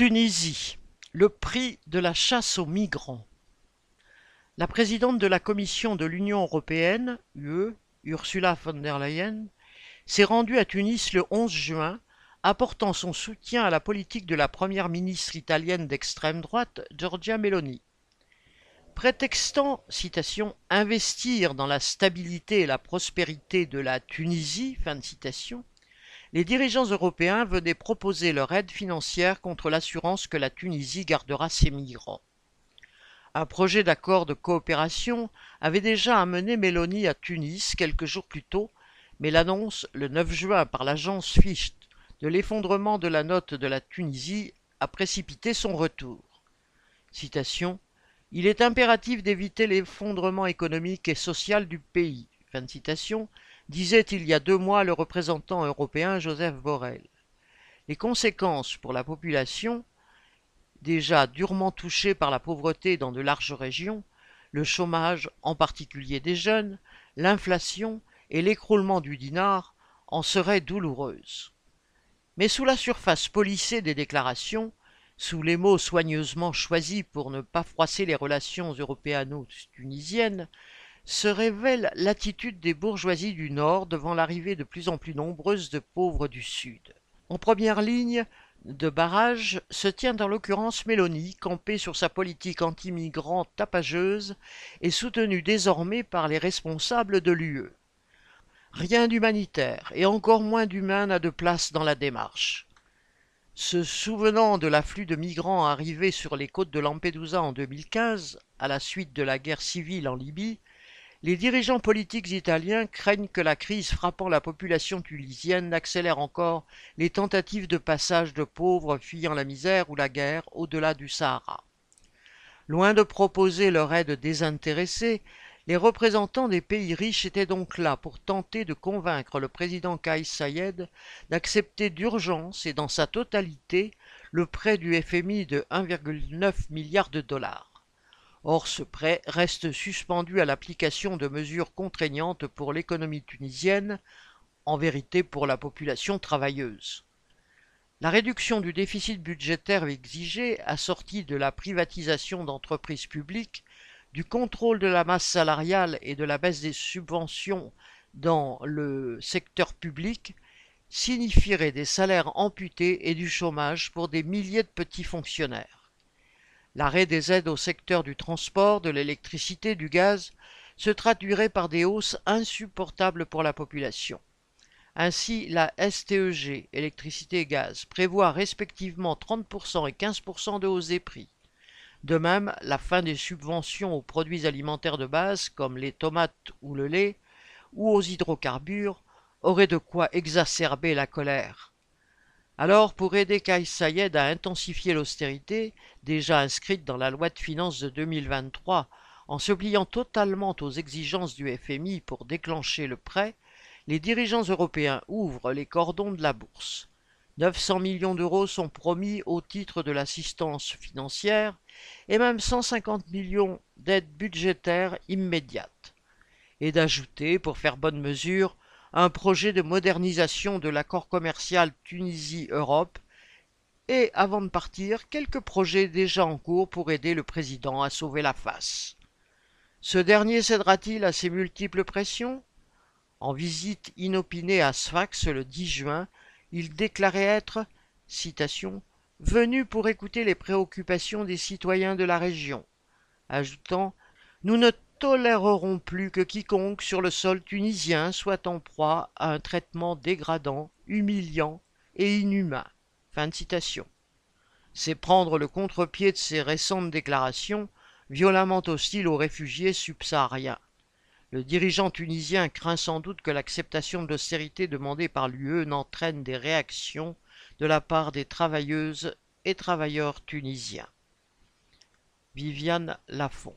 Tunisie, le prix de la chasse aux migrants. La présidente de la Commission de l'Union européenne, UE, Ursula von der Leyen, s'est rendue à Tunis le 11 juin, apportant son soutien à la politique de la première ministre italienne d'extrême droite, Giorgia Meloni. Prétextant, citation, investir dans la stabilité et la prospérité de la Tunisie, fin de citation, les dirigeants européens venaient proposer leur aide financière contre l'assurance que la Tunisie gardera ses migrants. Un projet d'accord de coopération avait déjà amené Mélanie à Tunis quelques jours plus tôt, mais l'annonce le 9 juin par l'agence Ficht de l'effondrement de la note de la Tunisie a précipité son retour. Il est impératif d'éviter l'effondrement économique et social du pays. Disait il y a deux mois le représentant européen Joseph Borrell. Les conséquences pour la population, déjà durement touchée par la pauvreté dans de larges régions, le chômage, en particulier des jeunes, l'inflation et l'écroulement du dinar, en seraient douloureuses. Mais sous la surface polissée des déclarations, sous les mots soigneusement choisis pour ne pas froisser les relations européano-tunisiennes, se révèle l'attitude des bourgeoisies du Nord devant l'arrivée de plus en plus nombreuse de pauvres du Sud. En première ligne de barrage se tient en l'occurrence Mélanie, campée sur sa politique anti-migrant tapageuse et soutenue désormais par les responsables de l'UE. Rien d'humanitaire et encore moins d'humain n'a de place dans la démarche. Se souvenant de l'afflux de migrants arrivés sur les côtes de Lampedusa en 2015, à la suite de la guerre civile en Libye, les dirigeants politiques italiens craignent que la crise frappant la population tunisienne n'accélère encore les tentatives de passage de pauvres fuyant la misère ou la guerre au-delà du Sahara. Loin de proposer leur aide désintéressée, les représentants des pays riches étaient donc là pour tenter de convaincre le président Kais Sayed d'accepter d'urgence et dans sa totalité le prêt du FMI de 1,9 milliard de dollars. Or ce prêt reste suspendu à l'application de mesures contraignantes pour l'économie tunisienne, en vérité pour la population travailleuse. La réduction du déficit budgétaire exigée, assortie de la privatisation d'entreprises publiques, du contrôle de la masse salariale et de la baisse des subventions dans le secteur public, signifierait des salaires amputés et du chômage pour des milliers de petits fonctionnaires. L'arrêt des aides au secteur du transport, de l'électricité, du gaz se traduirait par des hausses insupportables pour la population. Ainsi, la STEG, électricité et gaz, prévoit respectivement 30% et 15% de hausse des prix. De même, la fin des subventions aux produits alimentaires de base comme les tomates ou le lait, ou aux hydrocarbures, aurait de quoi exacerber la colère. Alors, pour aider Kais Sayed à intensifier l'austérité, déjà inscrite dans la loi de finances de 2023, en se pliant totalement aux exigences du FMI pour déclencher le prêt, les dirigeants européens ouvrent les cordons de la bourse. 900 millions d'euros sont promis au titre de l'assistance financière et même 150 millions d'aides budgétaires immédiates. Et d'ajouter, pour faire bonne mesure, un projet de modernisation de l'accord commercial Tunisie-Europe. Et, avant de partir, quelques projets déjà en cours pour aider le président à sauver la face. Ce dernier cédera-t-il à ces multiples pressions? En visite inopinée à Sfax le 10 juin, il déclarait être, venu pour écouter les préoccupations des citoyens de la région, ajoutant Nous ne tolérerons plus que quiconque sur le sol tunisien soit en proie à un traitement dégradant, humiliant et inhumain. Fin de citation. C'est prendre le contre-pied de ces récentes déclarations violemment hostiles aux réfugiés subsahariens. Le dirigeant tunisien craint sans doute que l'acceptation de l'austérité demandée par l'UE n'entraîne des réactions de la part des travailleuses et travailleurs tunisiens. Viviane Lafont